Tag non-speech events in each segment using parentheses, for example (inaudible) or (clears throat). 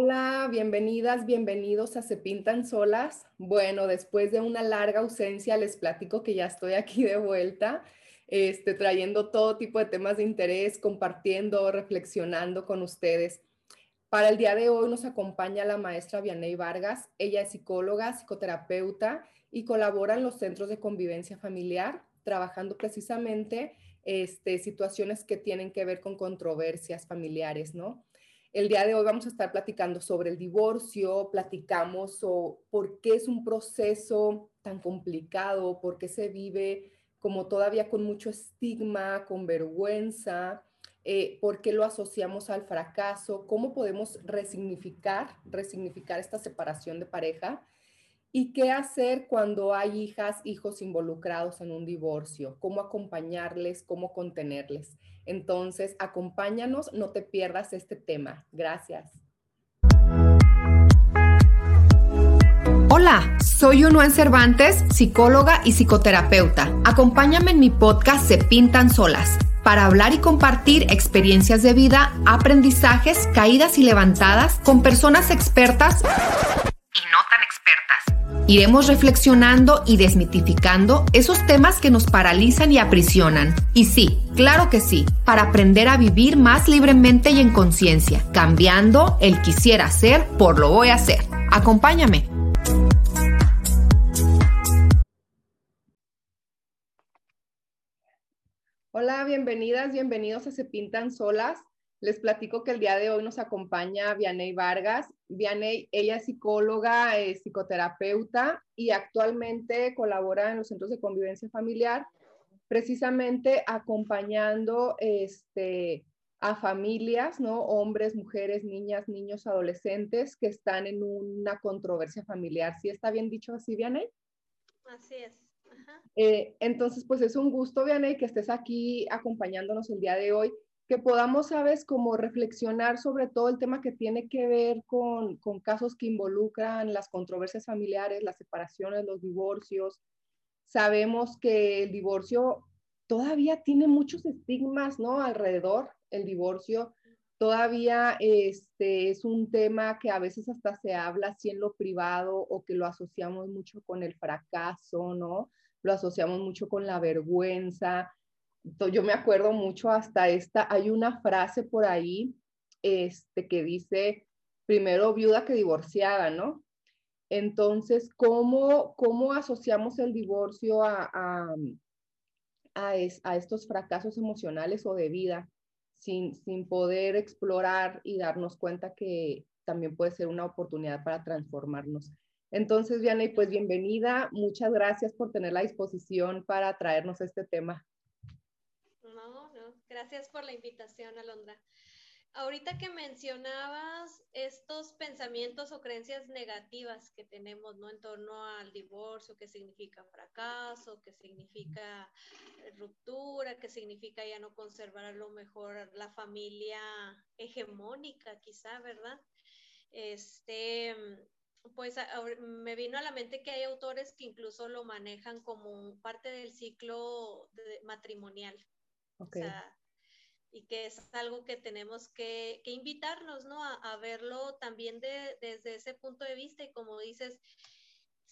Hola, bienvenidas, bienvenidos a Se Pintan Solas. Bueno, después de una larga ausencia, les platico que ya estoy aquí de vuelta, este, trayendo todo tipo de temas de interés, compartiendo, reflexionando con ustedes. Para el día de hoy nos acompaña la maestra Vianey Vargas. Ella es psicóloga, psicoterapeuta y colabora en los centros de convivencia familiar, trabajando precisamente este, situaciones que tienen que ver con controversias familiares, ¿no? El día de hoy vamos a estar platicando sobre el divorcio, platicamos o por qué es un proceso tan complicado, por qué se vive como todavía con mucho estigma, con vergüenza, eh, por qué lo asociamos al fracaso, cómo podemos resignificar, resignificar esta separación de pareja ¿Y qué hacer cuando hay hijas, hijos involucrados en un divorcio? ¿Cómo acompañarles? ¿Cómo contenerles? Entonces, acompáñanos, no te pierdas este tema. Gracias. Hola, soy Unuan Cervantes, psicóloga y psicoterapeuta. Acompáñame en mi podcast Se Pintan Solas para hablar y compartir experiencias de vida, aprendizajes, caídas y levantadas con personas expertas Iremos reflexionando y desmitificando esos temas que nos paralizan y aprisionan. Y sí, claro que sí, para aprender a vivir más libremente y en conciencia, cambiando el quisiera ser por lo voy a hacer. Acompáñame. Hola, bienvenidas, bienvenidos a Se Pintan Solas. Les platico que el día de hoy nos acompaña Vianey Vargas. Vianey, ella es psicóloga, es psicoterapeuta y actualmente colabora en los centros de convivencia familiar, precisamente acompañando este, a familias, ¿no? Hombres, mujeres, niñas, niños, adolescentes que están en una controversia familiar. ¿Sí está bien dicho así, Vianey? Así es. Eh, entonces, pues es un gusto, Vianey, que estés aquí acompañándonos el día de hoy que podamos, sabes, como reflexionar sobre todo el tema que tiene que ver con, con, casos que involucran las controversias familiares, las separaciones, los divorcios. Sabemos que el divorcio todavía tiene muchos estigmas, ¿no? Alrededor, el divorcio todavía este, es un tema que a veces hasta se habla así en lo privado o que lo asociamos mucho con el fracaso, ¿no? Lo asociamos mucho con la vergüenza yo me acuerdo mucho hasta esta, hay una frase por ahí este, que dice, primero viuda que divorciada, ¿no? Entonces, ¿cómo, cómo asociamos el divorcio a, a, a, estos fracasos emocionales o de vida sin, sin poder explorar y darnos cuenta que también puede ser una oportunidad para transformarnos? Entonces, Vianney, pues bienvenida. Muchas gracias por tener la disposición para traernos este tema. Gracias por la invitación, Alondra. Ahorita que mencionabas estos pensamientos o creencias negativas que tenemos, ¿no? En torno al divorcio, que significa fracaso, que significa ruptura, que significa ya no conservar a lo mejor la familia hegemónica, quizá, ¿verdad? Este, pues me vino a la mente que hay autores que incluso lo manejan como parte del ciclo matrimonial. Okay y que es algo que tenemos que, invitarnos, ¿no? A, verlo también desde ese punto de vista y como dices,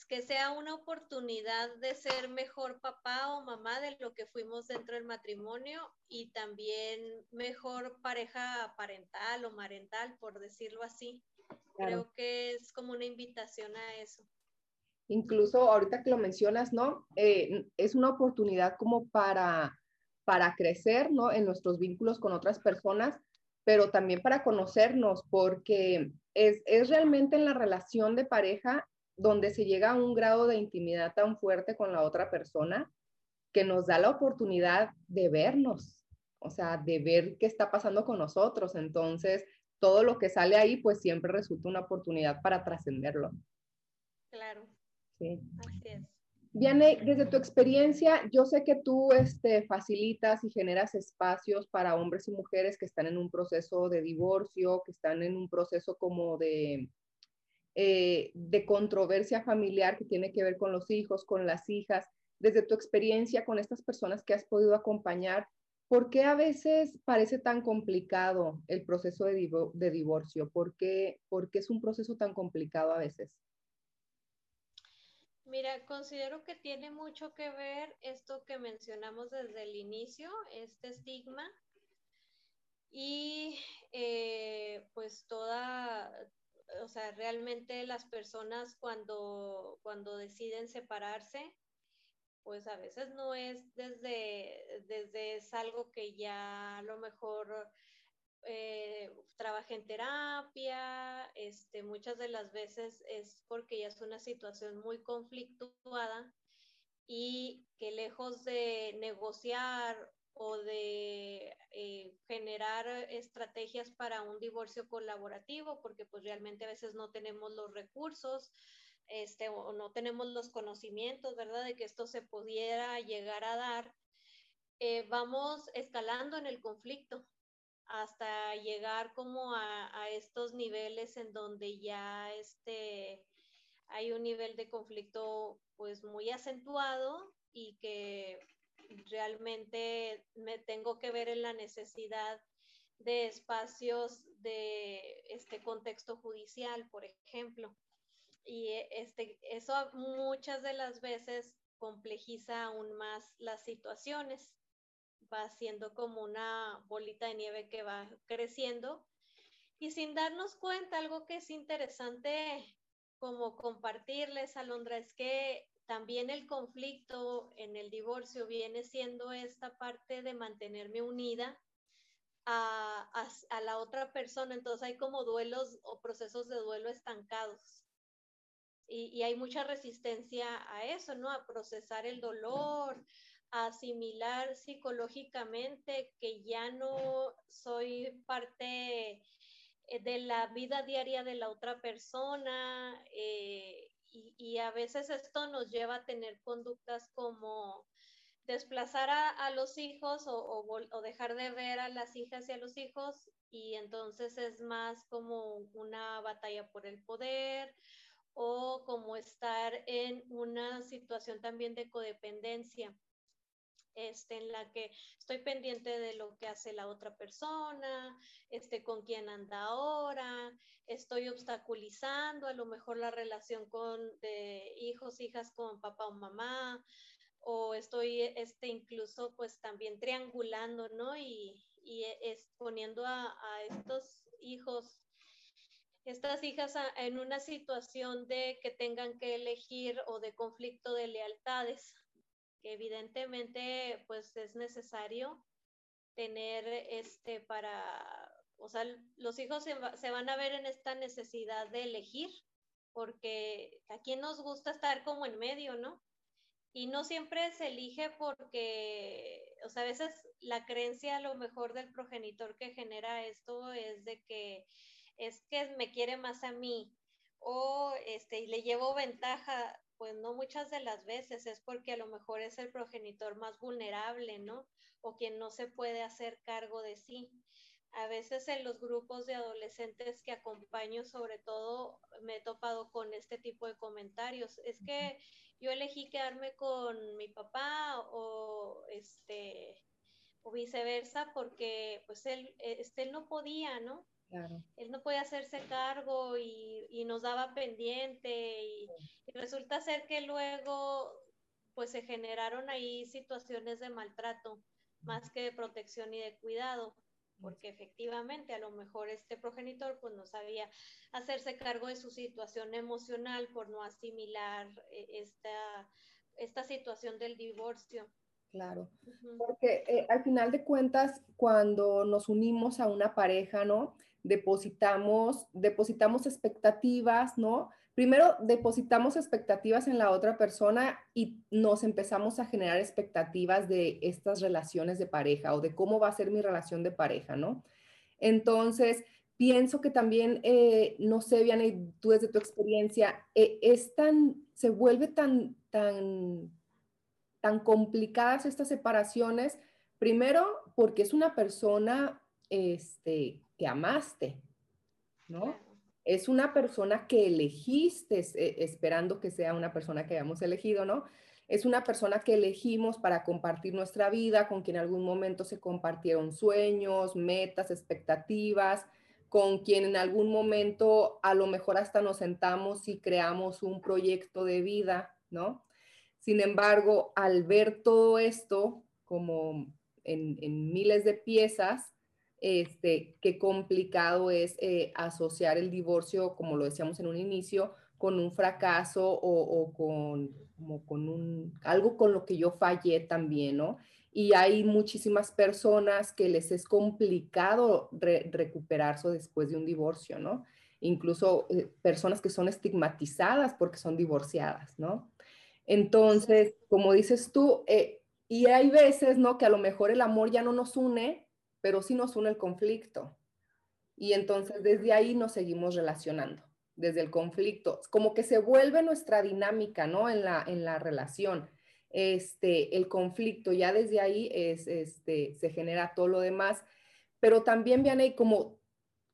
que sea una oportunidad de ser mejor papá o mamá de lo que fuimos dentro del matrimonio y también mejor pareja parental o marental, por decirlo así. Creo que es como una invitación a eso. Incluso ahorita que lo mencionas, ¿no? Eh, es una oportunidad como para para crecer, ¿no? En nuestros vínculos con otras personas, pero también para conocernos, porque es, es realmente en la relación de pareja donde se llega a un grado de intimidad tan fuerte con la otra persona que nos da la oportunidad de vernos, o sea, de ver qué está pasando con nosotros. Entonces, todo lo que sale ahí, pues siempre resulta una oportunidad para trascenderlo. Claro. Sí. Así es. Viane, desde tu experiencia, yo sé que tú este, facilitas y generas espacios para hombres y mujeres que están en un proceso de divorcio, que están en un proceso como de, eh, de controversia familiar que tiene que ver con los hijos, con las hijas. Desde tu experiencia con estas personas que has podido acompañar, ¿Por qué a veces parece tan complicado el proceso de, de divorcio? ¿Por qué, ¿Por qué es un proceso tan complicado a veces? Mira, considero que tiene mucho que ver esto que mencionamos desde el inicio, este estigma y eh, pues toda, o sea, realmente las personas cuando, cuando deciden separarse, pues a veces no es desde, desde es algo que ya a lo mejor eh, trabaja en terapia, este, muchas de las veces es porque ya es una situación muy conflictuada y que lejos de negociar o de eh, generar estrategias para un divorcio colaborativo, porque pues realmente a veces no tenemos los recursos este, o no tenemos los conocimientos, ¿verdad? De que esto se pudiera llegar a dar, eh, vamos escalando en el conflicto hasta llegar como a, estos niveles en donde ya este, hay un nivel de conflicto pues muy acentuado y que realmente me tengo que ver en la necesidad de espacios de este contexto judicial, por ejemplo. Y este, eso muchas de las veces complejiza aún más las situaciones va siendo como una bolita de nieve que va creciendo y sin darnos cuenta, algo que es interesante como compartirles, Alondra, es que también el conflicto en el divorcio viene siendo esta parte de mantenerme unida a, a, la otra persona. Entonces hay como duelos o procesos de duelo estancados. Y, y, hay mucha resistencia a eso, ¿no? A procesar el dolor, asimilar psicológicamente que ya no soy parte eh, de la vida diaria de la otra persona eh, y, a veces esto nos lleva a tener conductas como desplazar a, los hijos o, o, dejar de ver a las hijas y a los hijos y entonces es más como una batalla por el poder o como estar en una situación también de codependencia este, en la que estoy pendiente de lo que hace la otra persona, este, con quién anda ahora, estoy obstaculizando a lo mejor la relación con de hijos, hijas con papá o mamá, o estoy este, incluso pues también triangulando, ¿no? Y, y exponiendo a, a estos hijos estas hijas en una situación de que tengan que elegir o de conflicto de lealtades evidentemente pues es necesario tener este para, o sea, los hijos se, van a ver en esta necesidad de elegir, porque a quien nos gusta estar como en medio, ¿no? Y no siempre se elige porque, o sea, a veces la creencia a lo mejor del progenitor que genera esto es de que es que me quiere más a mí o este, le llevo ventaja pues no muchas de las veces es porque a lo mejor es el progenitor más vulnerable, ¿no? O quien no se puede hacer cargo de sí. A veces en los grupos de adolescentes que acompaño, sobre todo, me he topado con este tipo de comentarios. Es que yo elegí quedarme con mi papá o este o viceversa porque pues él, este, él no podía, ¿no? Él no podía hacerse cargo y, nos daba pendiente y, resulta ser que luego pues se generaron ahí situaciones de maltrato más que de protección y de cuidado porque efectivamente a lo mejor este progenitor pues no sabía hacerse cargo de su situación emocional por no asimilar eh, esta, esta situación del divorcio. Claro, porque eh, al final de cuentas, cuando nos unimos a una pareja, ¿no? Depositamos, depositamos expectativas, ¿no? Primero depositamos expectativas en la otra persona y nos empezamos a generar expectativas de estas relaciones de pareja o de cómo va a ser mi relación de pareja, ¿no? Entonces, pienso que también, eh, no sé, Vianney, tú desde tu experiencia, eh, es tan, se vuelve tan, tan, tan complicadas estas separaciones, primero porque es una persona este, que amaste, ¿no? Es una persona que elegiste eh, esperando que sea una persona que hayamos elegido, ¿no? Es una persona que elegimos para compartir nuestra vida, con quien en algún momento se compartieron sueños, metas, expectativas, con quien en algún momento a lo mejor hasta nos sentamos y creamos un proyecto de vida, ¿no? Sin embargo, al ver todo esto como en, miles de piezas, este, qué complicado es eh, asociar el divorcio, como lo decíamos en un inicio, con un fracaso o, con, algo con lo que yo fallé también, ¿no? Y hay muchísimas personas que les es complicado recuperarse después de un divorcio, ¿no? Incluso eh, personas que son estigmatizadas porque son divorciadas, ¿no? Entonces, como dices tú, eh, y hay veces, ¿no? Que a lo mejor el amor ya no nos une, pero sí nos une el conflicto. Y entonces desde ahí nos seguimos relacionando desde el conflicto, como que se vuelve nuestra dinámica, ¿no? En la, en la relación. Este, el conflicto, ya desde ahí es, este, se genera todo lo demás, pero también viene como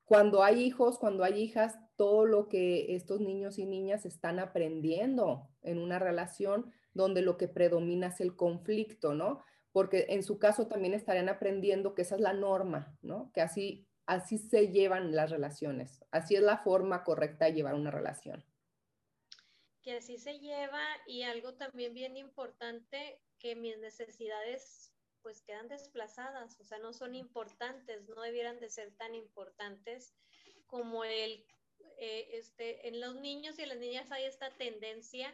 cuando hay hijos, cuando hay hijas, todo lo que estos niños y niñas están aprendiendo en una relación donde lo que predomina es el conflicto, ¿no? Porque en su caso también estarían aprendiendo que esa es la norma, ¿no? Que así así se llevan las relaciones, así es la forma correcta de llevar una relación. Que así se lleva y algo también bien importante, que mis necesidades pues quedan desplazadas, o sea, no son importantes, no debieran de ser tan importantes como el, eh, este, en los niños y las niñas hay esta tendencia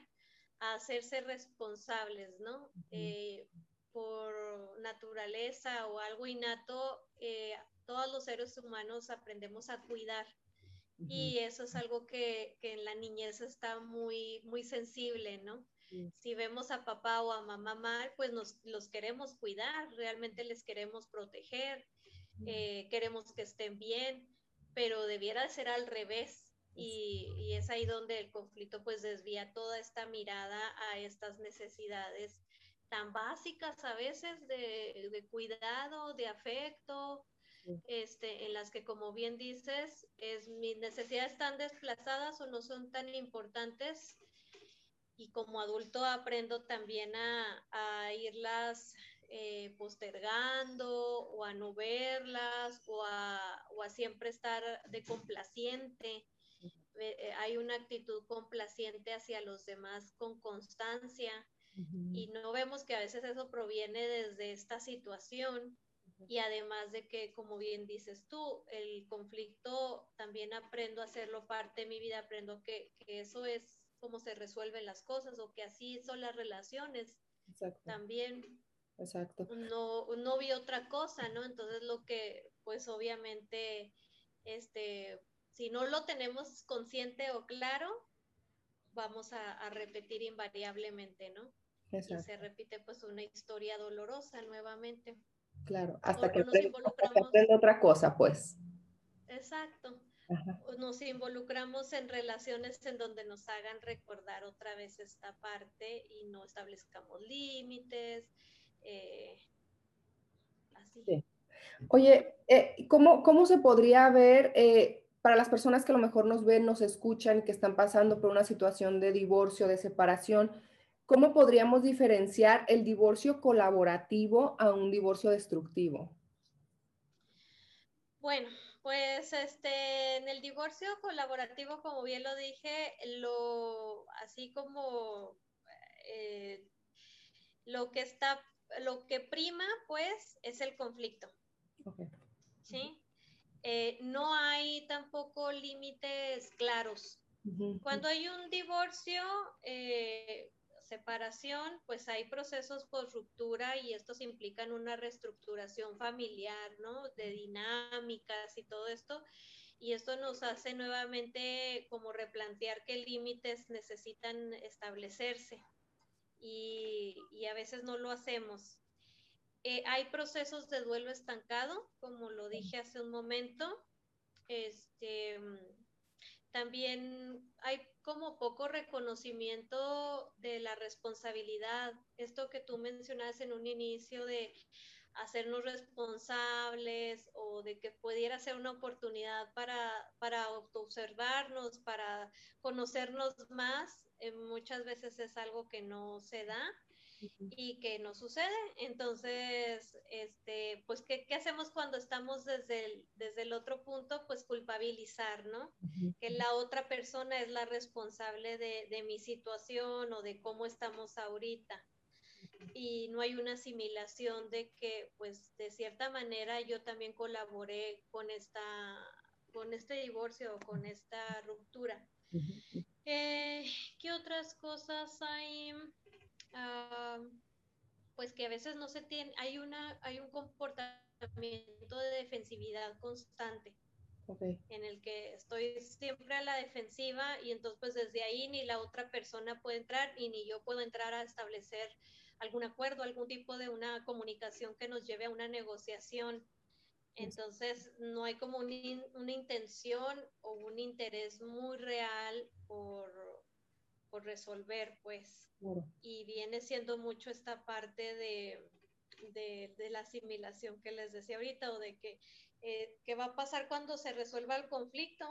a hacerse responsables, ¿no? Eh, por naturaleza o algo innato, eh, todos los seres humanos aprendemos a cuidar. Y eso es algo que, en la niñez está muy, muy sensible, ¿no? Si vemos a papá o a mamá mal, pues nos los queremos cuidar, realmente les queremos proteger, eh, queremos que estén bien, pero debiera de ser al revés. Y, y, es ahí donde el conflicto pues desvía toda esta mirada a estas necesidades tan básicas a veces de, de cuidado, de afecto, este, en las que, como bien dices, es, mis necesidades están desplazadas o no son tan importantes. Y como adulto aprendo también a, a irlas eh, postergando o a no verlas o a, o a siempre estar de complaciente. Eh, eh, hay una actitud complaciente hacia los demás con constancia y no vemos que a veces eso proviene desde esta situación y además de que, como bien dices tú, el conflicto también aprendo a hacerlo parte de mi vida, aprendo que, que eso es cómo se resuelven las cosas o que así son las relaciones. Exacto. También. Exacto. No, no vi otra cosa, ¿no? Entonces lo que, pues obviamente, este, si no lo tenemos consciente o claro, vamos a, a repetir invariablemente, ¿no? Exacto. Y se repite pues una historia dolorosa nuevamente. Claro, hasta que, aprenda otra cosa, pues. Exacto. Nos involucramos en relaciones en donde nos hagan recordar otra vez esta parte y no establezcamos límites. Eh, así. Oye, eh, ¿cómo, ¿cómo, se podría ver eh, para las personas que a lo mejor nos ven, nos escuchan, que están pasando por una situación de divorcio, de separación? ¿Cómo podríamos diferenciar el divorcio colaborativo a un divorcio destructivo? Bueno, pues este, en el divorcio colaborativo, como bien lo dije, lo, así como eh, lo que está, lo que prima, pues, es el conflicto. ¿Sí? Eh, no hay tampoco límites claros. Cuando hay un divorcio, eh, separación, pues hay procesos por ruptura y estos implican una reestructuración familiar, ¿no? De dinámicas y todo esto. Y esto nos hace nuevamente como replantear qué límites necesitan establecerse. Y, a veces no lo hacemos. Eh, hay procesos de duelo estancado, como lo dije hace un momento. Este, también hay como poco reconocimiento de la responsabilidad. Esto que tú mencionas en un inicio de hacernos responsables o de que pudiera ser una oportunidad para, para autoobservarnos, para conocernos más, eh, muchas veces es algo que no se da y que no sucede. Entonces, este, pues, ¿qué, ¿qué, hacemos cuando estamos desde el, desde el otro punto? Pues culpabilizar, ¿no? Que la otra persona es la responsable de, de, mi situación o de cómo estamos ahorita. Y no hay una asimilación de que, pues, de cierta manera yo también colaboré con esta con este divorcio o con esta ruptura. Eh, ¿Qué otras cosas hay? Pues que a veces no se tiene, hay, una, hay un comportamiento de defensividad constante. en el que estoy siempre a la defensiva y entonces pues desde ahí ni la otra persona puede entrar y ni yo puedo entrar a establecer algún acuerdo, algún tipo de una comunicación que nos lleve a una negociación. Entonces no hay como una intención o un interés muy real por, por resolver, pues. Y viene siendo mucho esta parte de, de, la asimilación que les decía ahorita, o de que eh, qué va a pasar cuando se resuelva el conflicto,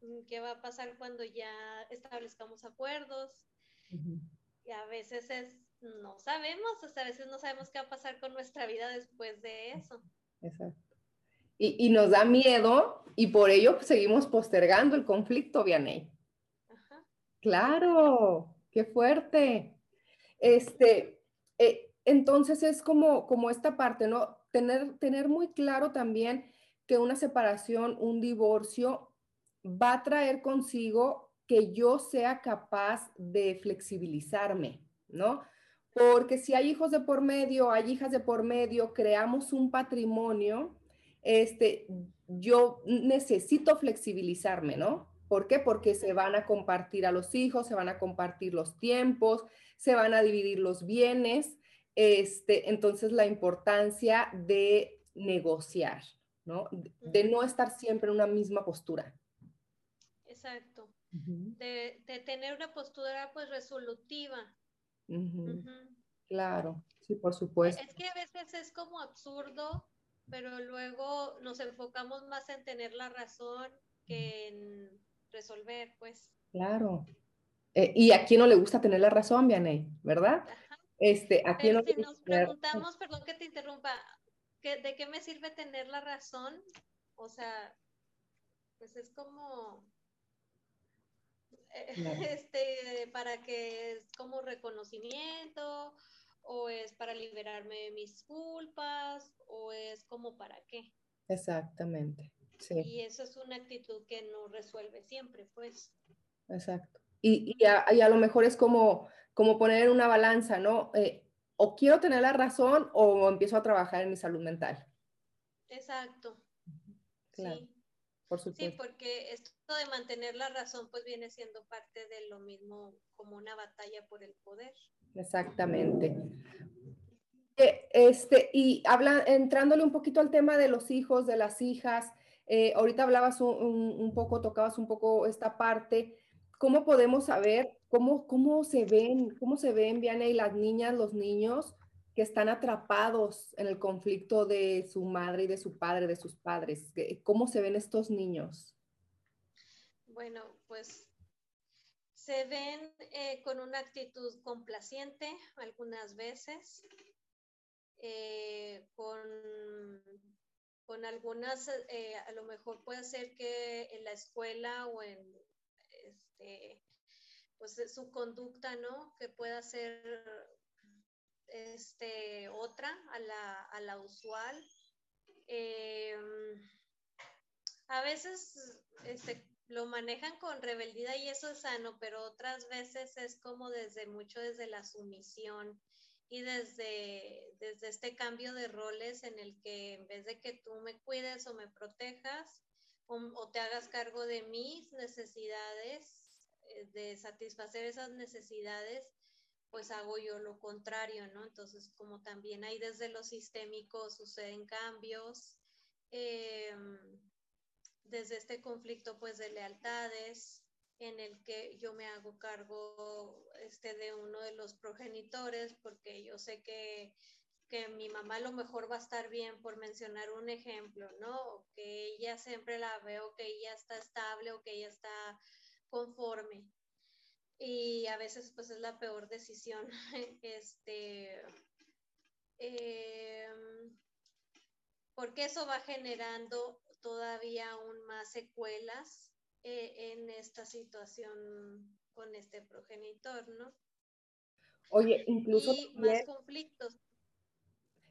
mm, qué va a pasar cuando ya establezcamos acuerdos. Y a veces es, no sabemos, hasta a veces no sabemos qué va a pasar con nuestra vida después de eso. Exacto. Y, y nos da miedo y por ello seguimos postergando el conflicto, Vianey. Claro, Qué fuerte. Este, eh, entonces es como, como esta parte, ¿no? Tener, tener muy claro también que una separación, un divorcio, va a traer consigo que yo sea capaz de flexibilizarme, ¿no? Porque si hay hijos de por medio, hay hijas de por medio, creamos un patrimonio, este, yo necesito flexibilizarme, ¿no? ¿Por qué? Porque se van a compartir a los hijos, se van a compartir los tiempos, se van a dividir los bienes. Este, entonces, la importancia de negociar, ¿no? De no estar siempre en una misma postura. Exacto. de, tener una postura pues resolutiva. Claro, sí, por supuesto. Es que a veces es como absurdo, pero luego nos enfocamos más en tener la razón que en resolver, pues. Claro. Eh, y a quién no le gusta tener la razón, Vianey, ¿verdad? Este, a quién si nos preguntamos, perdón que te interrumpa, ¿de qué me sirve tener la razón? O sea, pues es como, eh, (laughs) este, para que es como reconocimiento, o es para liberarme de mis culpas, o es como para qué. Exactamente. Y eso es una actitud que no resuelve siempre, pues. Exacto. Y, y, a, lo mejor es como, como poner en una balanza, ¿no? Eh, o quiero tener la razón o empiezo a trabajar en mi salud mental. Exacto. Claro. Sí. Por supuesto. Sí, porque esto de mantener la razón pues viene siendo parte de lo mismo como una batalla por el poder. Exactamente. Eh, este, y habla, entrándole un poquito al tema de los hijos, de las hijas, eh, ahorita hablabas un, poco, tocabas un poco esta parte. ¿Cómo podemos saber cómo, cómo se ven, cómo se ven, y las niñas, los niños que están atrapados en el conflicto de su madre y de su padre, de sus padres? ¿Cómo se ven estos niños? Bueno, pues se ven eh, con una actitud complaciente algunas veces, eh, con con algunas, eh, a lo mejor puede ser que en la escuela o en este, pues su conducta, ¿no? Que pueda ser este, otra a la, a la usual. Em, a veces este, lo manejan con rebeldía y eso es sano, pero otras veces es como desde mucho desde la sumisión y desde, desde este cambio de roles en el que en vez de que tú me cuides o me protejas o, te hagas cargo de mis necesidades, eh, de satisfacer esas necesidades, pues hago yo lo contrario, ¿no? Entonces, como también hay desde lo sistémico suceden cambios, em, desde este conflicto pues de lealtades, en el que yo me hago cargo este, de uno de los progenitores porque yo sé que, que mi mamá a lo mejor va a estar bien, por mencionar un ejemplo, ¿no? que ella siempre la veo, que ella está estable o que ella está conforme. y a veces pues es la peor decisión. (laughs) Este, em, porque eso va generando todavía aún más secuelas eh, en esta situación con este progenitor, ¿no? Oye, incluso... Y más conflictos.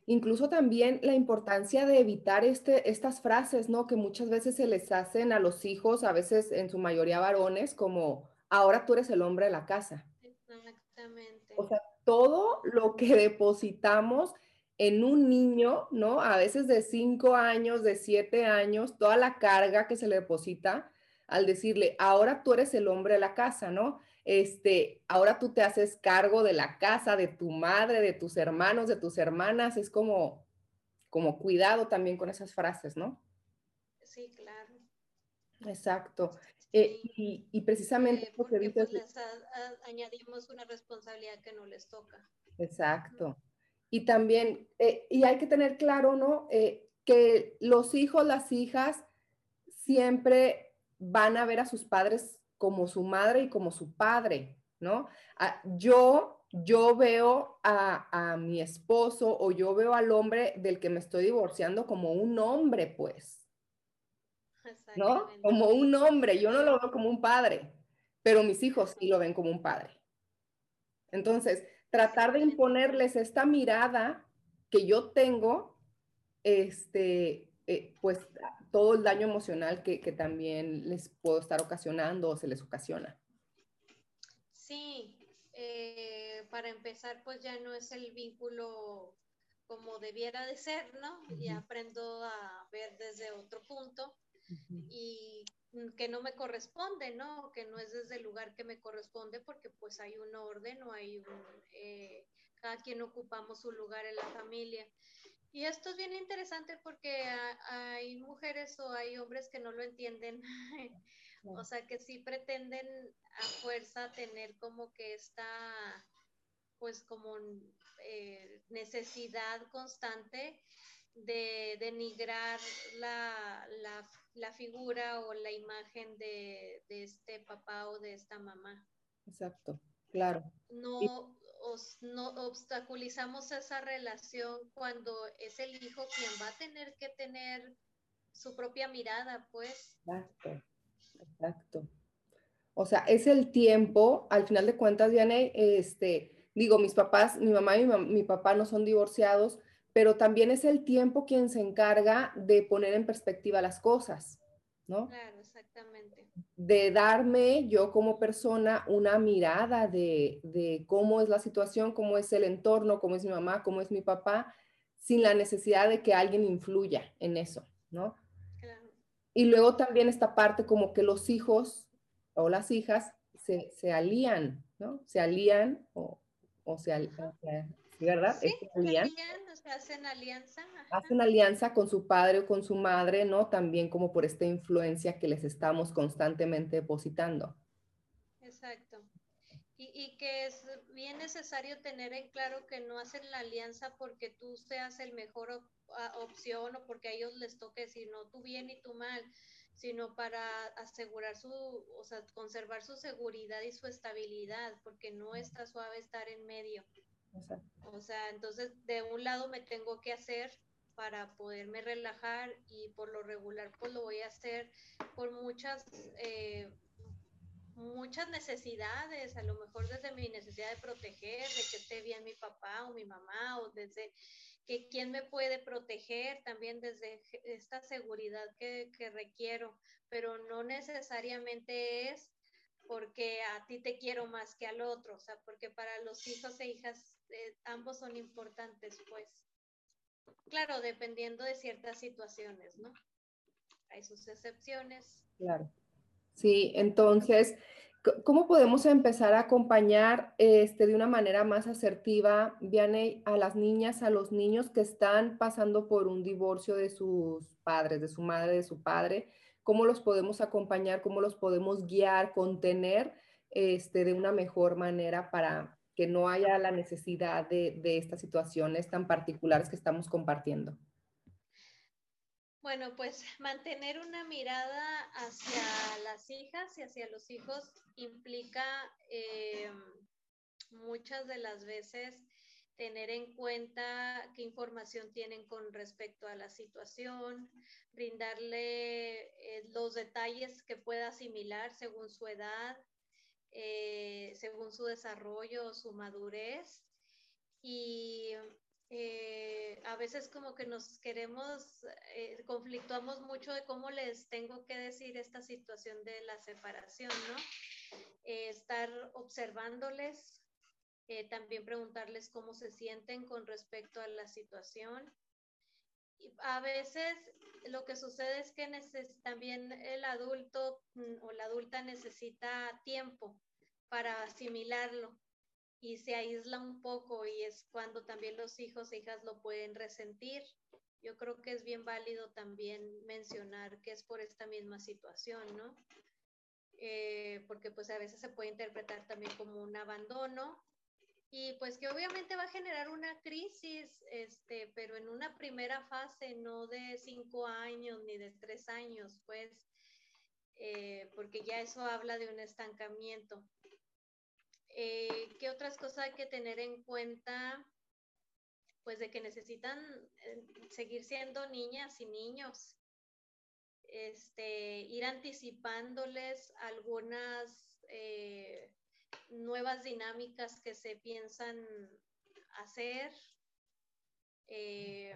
Incluso también la importancia de evitar este, estas frases, ¿no? Que muchas veces se les hacen a los hijos, a veces en su mayoría varones, como, ahora tú eres el hombre de la casa. Exactamente. O sea, todo lo que depositamos en un niño, ¿no? A veces de cinco años, de siete años, toda la carga que se le deposita al decirle, ahora tú eres el hombre de la casa, ¿no? Este, ahora tú te haces cargo de la casa, de tu madre, de tus hermanos, de tus hermanas, es como, como cuidado también con esas frases, ¿no? Sí, claro. Exacto. Eh, y, precisamente eh, porque, pues, les añadimos una responsabilidad que no les toca. Exacto. Y también, eh, y hay que tener claro, ¿no? que los hijos, las hijas, siempre van a ver a sus padres como su madre y como su padre, ¿no? Ah, yo, yo veo a, a mi esposo o yo veo al hombre del que me estoy divorciando como un hombre, pues. ¿no? Como un hombre, yo no lo veo como un padre, pero mis hijos sí lo ven como un padre. Entonces, tratar de imponerles esta mirada que yo tengo, este, eh, pues todo el daño emocional que, que, también les puedo estar ocasionando o se les ocasiona. Sí, eh, para empezar, pues ya no es el vínculo como debiera de ser, ¿no? Ya aprendo a ver desde otro punto y que no me corresponde, ¿no? Que no es desde el lugar que me corresponde porque pues hay un orden o hay un, eh, cada quien ocupamos su lugar en la familia. Y esto es bien interesante porque hay mujeres o hay hombres que no lo entienden, (laughs) o sea, que sí pretenden a fuerza tener como que esta, pues como eh, necesidad constante de denigrar la, la, figura o la imagen de, este papá o de esta mamá. Exacto, claro. No, no obstaculizamos esa relación cuando es el hijo quien va a tener que tener su propia mirada, pues. Exacto, exacto. O sea, es el tiempo, al final de cuentas, Diane, este, digo, mis papás, mi mamá y mi papá no son divorciados, pero también es el tiempo quien se encarga de poner en perspectiva las cosas, ¿no? Claro, exactamente. De darme yo como persona una mirada de, de, cómo es la situación, cómo es el entorno, cómo es mi mamá, cómo es mi papá, sin la necesidad de que alguien influya en eso, ¿no? Claro. Y luego también esta parte como que los hijos o las hijas se, se alían, ¿no? Se alían o, o se, alían, ¿verdad? Sí, hacen alianza. Hacen alianza con su padre o con su madre, ¿no? También como por esta influencia que les estamos constantemente depositando. Exacto. Y, y, que es bien necesario tener en claro que no hacen la alianza porque tú seas el mejor opción o porque a ellos les toque decir, no, tú bien y tú mal, sino para asegurar su, o sea, conservar su seguridad y su estabilidad, porque no está suave estar en medio. O sea, entonces de un lado me tengo que hacer para poderme relajar y por lo regular pues lo voy a hacer por muchas eh, muchas necesidades, a lo mejor desde mi necesidad de proteger, de que esté bien mi papá o mi mamá, o desde que quién me puede proteger, también desde esta seguridad que, que requiero, pero no necesariamente es porque a ti te quiero más que al otro, o sea, porque para los hijos e hijas eh, ambos son importantes, pues. Claro, dependiendo de ciertas situaciones, ¿no? Hay sus excepciones. Claro. Sí, entonces, ¿cómo podemos empezar a acompañar este, de una manera más asertiva, Vianey, a las niñas, a los niños que están pasando por un divorcio de sus padres, de su madre, de su padre? ¿Cómo los podemos acompañar? ¿Cómo los podemos guiar, contener este, de una mejor manera para, que no haya la necesidad de, estas situaciones tan particulares que estamos compartiendo. Bueno, pues mantener una mirada hacia las hijas y hacia los hijos implica eh, muchas de las veces tener en cuenta qué información tienen con respecto a la situación, brindarle eh, los detalles que pueda asimilar según su edad, eh, según su desarrollo, su madurez. Y eh, a veces como que nos queremos, conflictuamos mucho de cómo les tengo que decir esta situación de la separación, ¿no? estar observándoles, eh, también preguntarles cómo se sienten con respecto a la situación. A veces lo que sucede es que también el adulto mm, o la adulta necesita tiempo para asimilarlo y se aísla un poco y es cuando también los hijos e hijas lo pueden resentir. Yo creo que es bien válido también mencionar que es por esta misma situación, ¿no? Eh, porque pues a veces se puede interpretar también como un abandono y pues que obviamente va a generar una crisis, este, pero en una primera fase, no de cinco años ni de tres años, pues, eh, porque ya eso habla de un estancamiento. Eh, ¿Qué otras cosas hay que tener en cuenta? Pues de que necesitan eh, seguir siendo niñas y niños, este, ir anticipándoles algunas nuevas dinámicas que se piensan hacer, eh,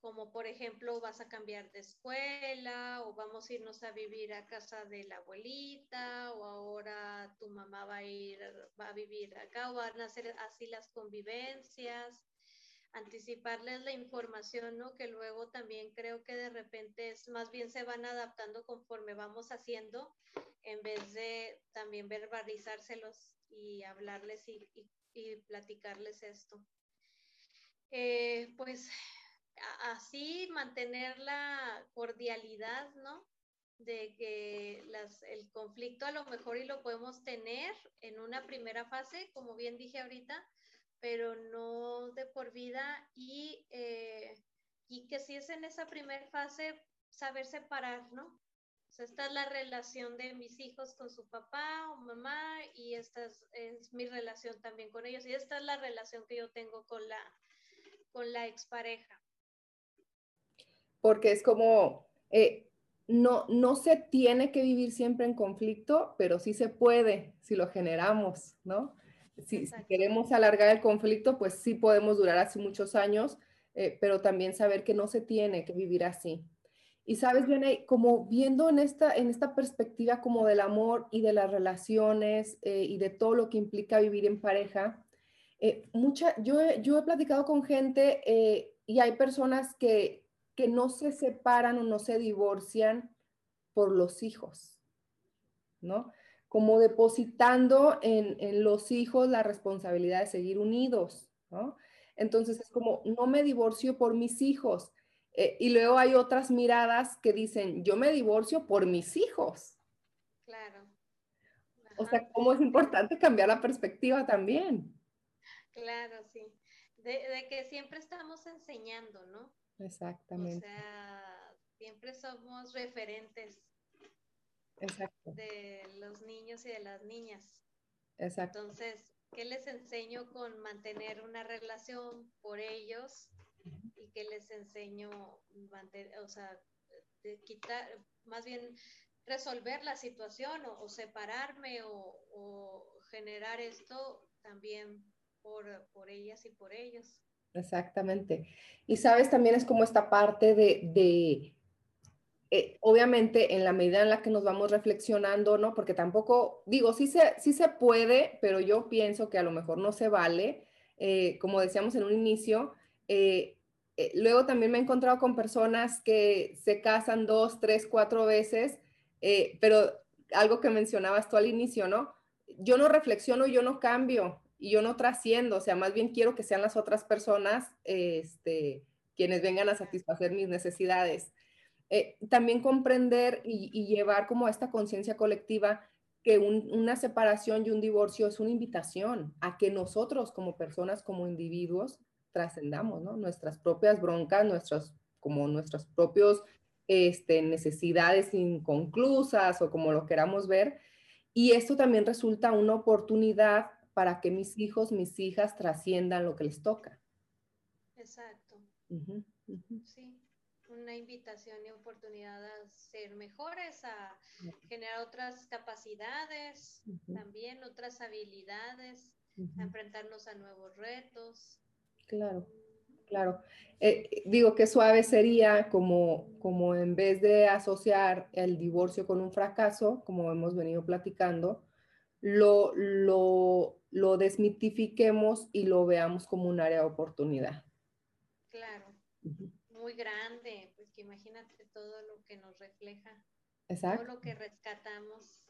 como por ejemplo vas a cambiar de escuela o vamos a irnos a vivir a casa de la abuelita o ahora tu mamá va a ir, va a vivir acá o van a hacer así las convivencias anticiparles la información, ¿no? Que luego también creo que de repente es más bien se van adaptando conforme vamos haciendo, en vez de también verbalizárselos y hablarles y, platicarles esto. Eh, pues así mantener la cordialidad, ¿no? De que las, el conflicto a lo mejor y lo podemos tener en una primera fase, como bien dije ahorita, pero no de por vida y, eh, y que si es en esa primera fase, saber separar, ¿no? Sea, esta es la relación de mis hijos con su papá o mamá y esta es, mi relación también con ellos y esta es la relación que yo tengo con la, con la expareja. Porque es como, eh, no, no se tiene que vivir siempre en conflicto, pero sí se puede si lo generamos, ¿no? si, queremos alargar el conflicto, pues sí podemos durar así muchos años, eh, pero también saber que no se tiene que vivir así. Y sabes, Viene, como viendo en esta, en esta perspectiva como del amor y de las relaciones eh, y de todo lo que implica vivir en pareja, eh, mucha, yo, yo he platicado con gente y hay personas que, que no se separan o no se divorcian por los hijos, ¿no? como depositando en, los hijos la responsabilidad de seguir unidos, ¿no? Entonces es como, no me divorcio por mis hijos. Eh, y luego hay otras miradas que dicen, yo me divorcio por mis hijos. Claro. O sea, cómo es importante cambiar la perspectiva también. Claro, sí. De, de, que siempre estamos enseñando, ¿no? Exactamente. O sea, siempre somos referentes de los niños y de las niñas. Exacto. Entonces, ¿qué les enseño con mantener una relación por ellos? ¿Y qué les enseño, o sea, de quitar, más bien resolver la situación o, separarme o, generar esto también por, por ellas y por ellos? Exactamente. Y sabes, también es como esta parte de eh, obviamente en la medida en la que nos vamos reflexionando, ¿no? Porque tampoco, digo, sí se, sí se puede, pero yo pienso que a lo mejor no se vale, eh, como decíamos en un inicio. Eh, luego también me he encontrado con personas que se casan dos, tres, cuatro veces, pero algo que mencionabas tú al inicio, ¿no? Yo no reflexiono, yo no cambio y yo no trasciendo, o sea, más bien quiero que sean las otras personas este, quienes vengan a satisfacer mis necesidades. Eh, también comprender y, llevar como esta conciencia colectiva que una separación y un divorcio es una invitación a que nosotros como personas, como individuos, trascendamos, ¿no? Nuestras propias broncas, nuestros como nuestros propios este, necesidades inconclusas o como lo queramos ver. Y esto también resulta una oportunidad para que mis hijos, mis hijas trasciendan lo que les toca. Exacto. Sí, una invitación y oportunidad a ser mejores, a generar otras capacidades, también otras habilidades, a enfrentarnos a nuevos retos. Claro. Claro. Eh, digo que suave sería como, como en vez de asociar el divorcio con un fracaso, como hemos venido platicando, lo, lo, lo desmitifiquemos y lo veamos como un área de oportunidad. Claro, muy grande, pues que imagínate todo lo que nos refleja, Exacto. todo lo que rescatamos.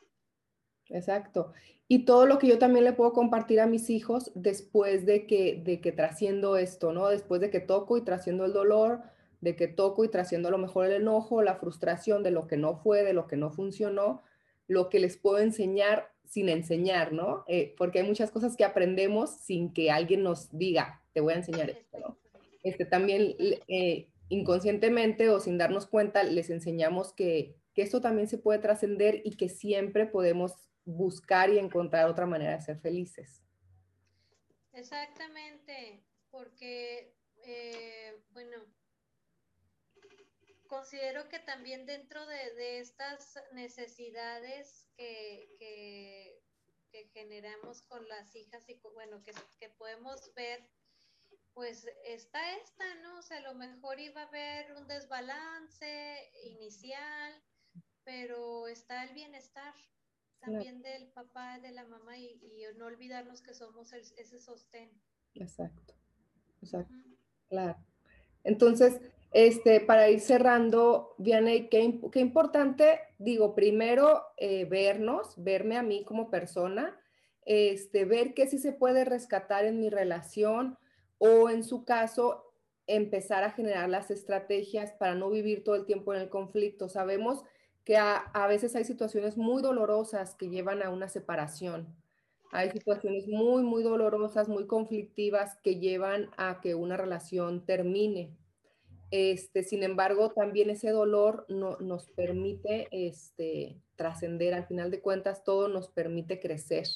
Exacto. Y todo lo que yo también le puedo compartir a mis hijos después de que, de que trasciendo esto, ¿no? Después de que toco y trasciendo el dolor, de que toco y trasciendo a lo mejor el enojo, la frustración de lo que no fue, de lo que no funcionó, lo que les puedo enseñar sin enseñar, ¿no? Eh, porque hay muchas cosas que aprendemos sin que alguien nos diga, te voy a enseñar esto, ¿no? Este, también eh, inconscientemente o sin darnos cuenta les enseñamos que, que esto también se puede trascender y que siempre podemos buscar y encontrar otra manera de ser felices. Exactamente, porque, eh, bueno, considero que también dentro de, estas necesidades que, que, generamos con las hijas y, bueno, que, que podemos ver, pues está esta, ¿no? O sea, a lo mejor iba a haber un desbalance inicial, pero está el bienestar, también del papá, de la mamá y, no olvidarnos que somos ese sostén. Exacto, exacto, claro. Entonces, este, para ir cerrando, Vianney, qué, qué importante, digo, primero eh, vernos, verme a mí como persona, este, ver qué sí se puede rescatar en mi relación o en su caso, empezar a generar las estrategias para no vivir todo el tiempo en el conflicto. Sabemos que a, veces hay situaciones muy dolorosas que llevan a una separación. Hay situaciones muy, muy dolorosas, muy conflictivas que llevan a que una relación termine. Este, sin embargo, también ese dolor no, nos permite este, trascender. Al final de cuentas, todo nos permite crecer.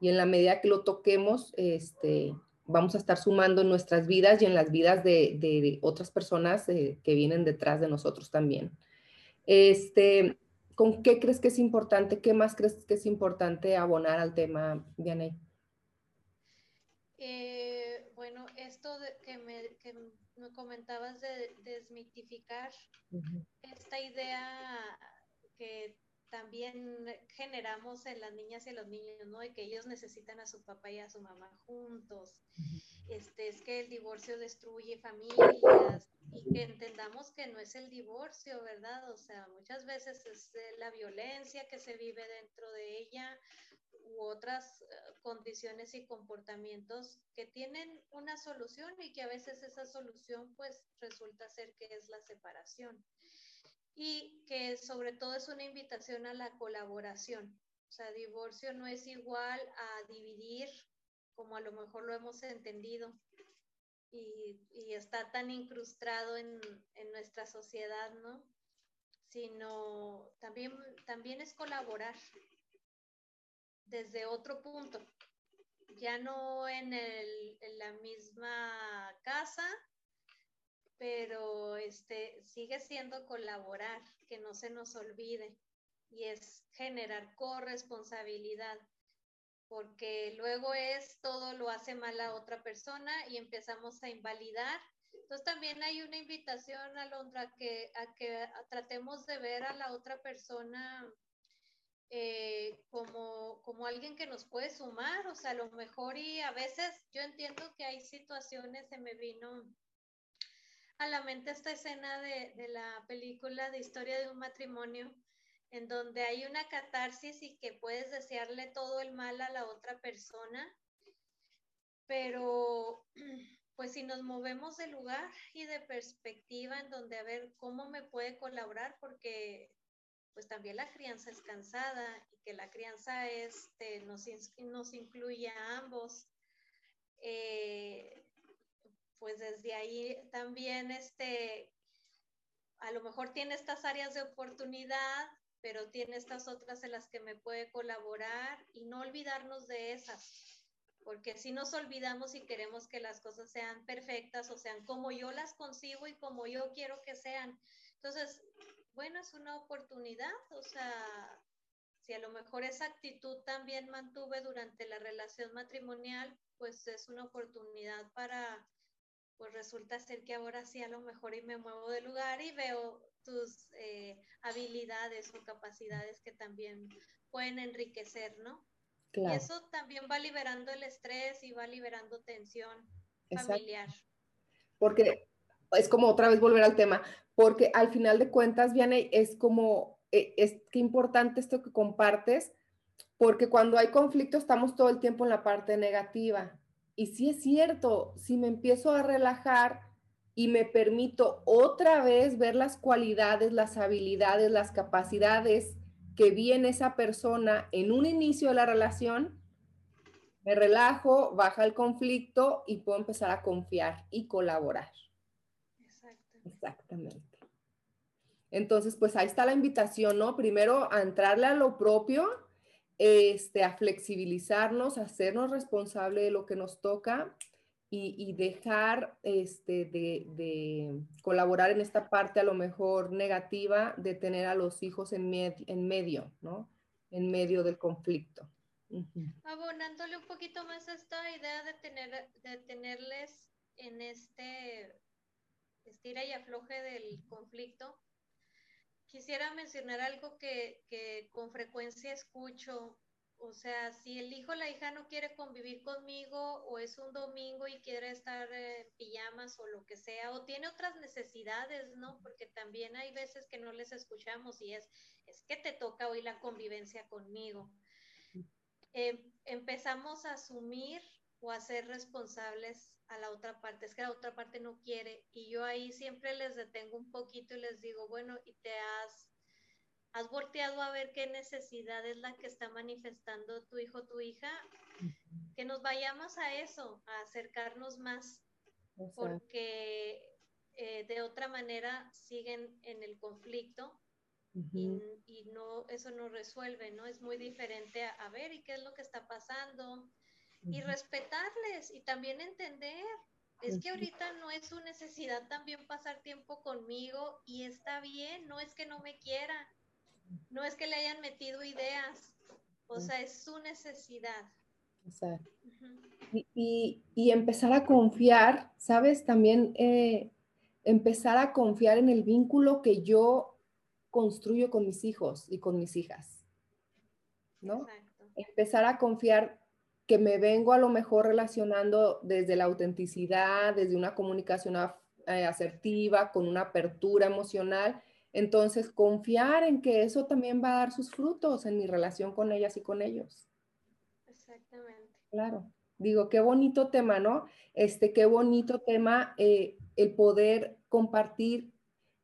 Y en la medida que lo toquemos, este, vamos a estar sumando en nuestras vidas y en las vidas de, otras personas eh, que vienen detrás de nosotros también. Este, ¿Con qué crees que es importante? ¿Qué más crees que es importante abonar al tema, Dianey? Eh, bueno, esto que, me, que, me, comentabas de desmitificar esta idea que también generamos en las niñas y los niños, ¿no? De que ellos necesitan a su papá y a su mamá juntos. Este, es que el divorcio destruye familias y que entendamos que no es el divorcio, ¿verdad? O sea, muchas veces es la violencia que se vive dentro de ella u otras eh, condiciones y comportamientos que tienen una solución y que a veces esa solución pues resulta ser que es la separación y que sobre todo es una invitación a la colaboración. O sea, divorcio no es igual a dividir como a lo mejor lo hemos entendido y, está tan incrustado en, nuestra sociedad, ¿no? Sino también, también es colaborar desde otro punto, ya no en, en la misma casa, pero este, sigue siendo colaborar, que no se nos olvide, y es generar corresponsabilidad, porque luego es todo lo hace mal a otra persona y empezamos a invalidar. Entonces también hay una invitación, Alondra, que, a que tratemos de ver a la otra persona eh, como, como alguien que nos puede sumar, o sea, a lo mejor y a veces yo entiendo que hay situaciones, se me vino a la mente esta escena de, de la película de historia de un matrimonio, en donde hay una catarsis y que puedes desearle todo el mal a la otra persona, pero (clears throat) pues si nos movemos de lugar y de perspectiva en donde a ver cómo me puede colaborar, porque pues también la crianza es cansada y que la crianza este, nos, incluye a ambos. Eh, pues desde ahí también este, a lo mejor tiene estas áreas de oportunidad, pero tiene estas otras en las que me puede colaborar y no olvidarnos de esas, porque si nos olvidamos y queremos que las cosas sean perfectas o sean como yo las consigo y como yo quiero que sean. Entonces, bueno, es una oportunidad, o sea, si a lo mejor esa actitud también mantuve durante la relación matrimonial, pues es una oportunidad para, pues resulta ser que ahora sí a lo mejor y me muevo de lugar y veo tus eh, habilidades o capacidades que también pueden enriquecer, ¿no? Y eso también va liberando el estrés y va liberando tensión familiar. Porque es como otra vez volver al tema, porque al final de cuentas, Viane, es como, eh, es que importante esto que compartes, porque cuando hay conflicto estamos todo el tiempo en la parte negativa. Y si es cierto, si me empiezo a relajar y me permito otra vez ver las cualidades, las habilidades, las capacidades que vi en esa persona en un inicio de la relación, me relajo, baja el conflicto y puedo empezar a confiar y colaborar. Exactamente. Entonces, pues ahí está la invitación, ¿no? Primero a entrarle a lo propio, este, a flexibilizarnos, hacernos responsable de lo que nos toca y, dejar este, de, colaborar en esta parte a lo mejor negativa de tener a los hijos en, en medio, ¿no? En medio del conflicto. Abonándole un poquito más a esta idea de, tener, de tenerles en este estira y afloje del conflicto, quisiera mencionar algo que, que con frecuencia escucho o sea, si el hijo o la hija no quiere convivir conmigo o es un domingo y quiere estar en pijamas o lo que sea, o tiene otras necesidades, ¿no? Porque también hay veces que no les escuchamos y es, es que te toca hoy la convivencia conmigo. Eh, empezamos a asumir o a ser responsables a la otra parte, es que la otra parte no quiere. Y yo ahí siempre les detengo un poquito y les digo, bueno, y te has ¿Has volteado a ver qué necesidad es la que está manifestando tu hijo tu hija? Que nos vayamos a eso, a acercarnos más, porque eh, de otra manera siguen en el conflicto y, no, eso no resuelve, ¿no? Es muy diferente a, ver y qué es lo que está pasando y respetarles y también entender. Es que ahorita no es su necesidad también pasar tiempo conmigo y está bien, no es que no me quiera, no es que le hayan metido ideas, o sea, es su necesidad. y, empezar a confiar, ¿sabes? También eh, empezar a confiar en el vínculo que yo construyo con mis hijos y con mis hijas, ¿no? Empezar a confiar que me vengo a lo mejor relacionando desde la autenticidad, desde una comunicación eh, asertiva, con una apertura emocional entonces, confiar en que eso también va a dar sus frutos en mi relación con ellas y con ellos. Exactamente. Claro. Digo, qué bonito tema, ¿no? Este, qué bonito tema eh, el poder compartir,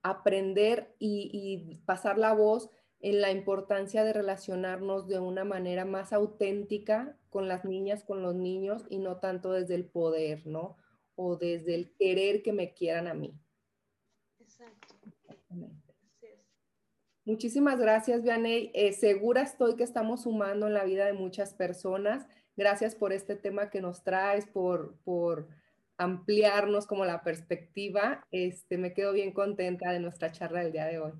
aprender y, y pasar la voz en la importancia de relacionarnos de una manera más auténtica con las niñas, con los niños y no tanto desde el poder, ¿no? O desde el querer que me quieran a mí. Exacto. Muchísimas gracias, Vianey. Eh, segura estoy que estamos sumando en la vida de muchas personas. Gracias por este tema que nos traes, por, por ampliarnos como la perspectiva. Este, me quedo bien contenta de nuestra charla del día de hoy.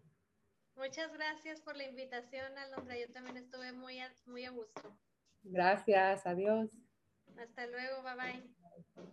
Muchas gracias por la invitación, Alondra. Yo también estuve muy muy a gusto. Gracias, adiós. Hasta luego, bye bye.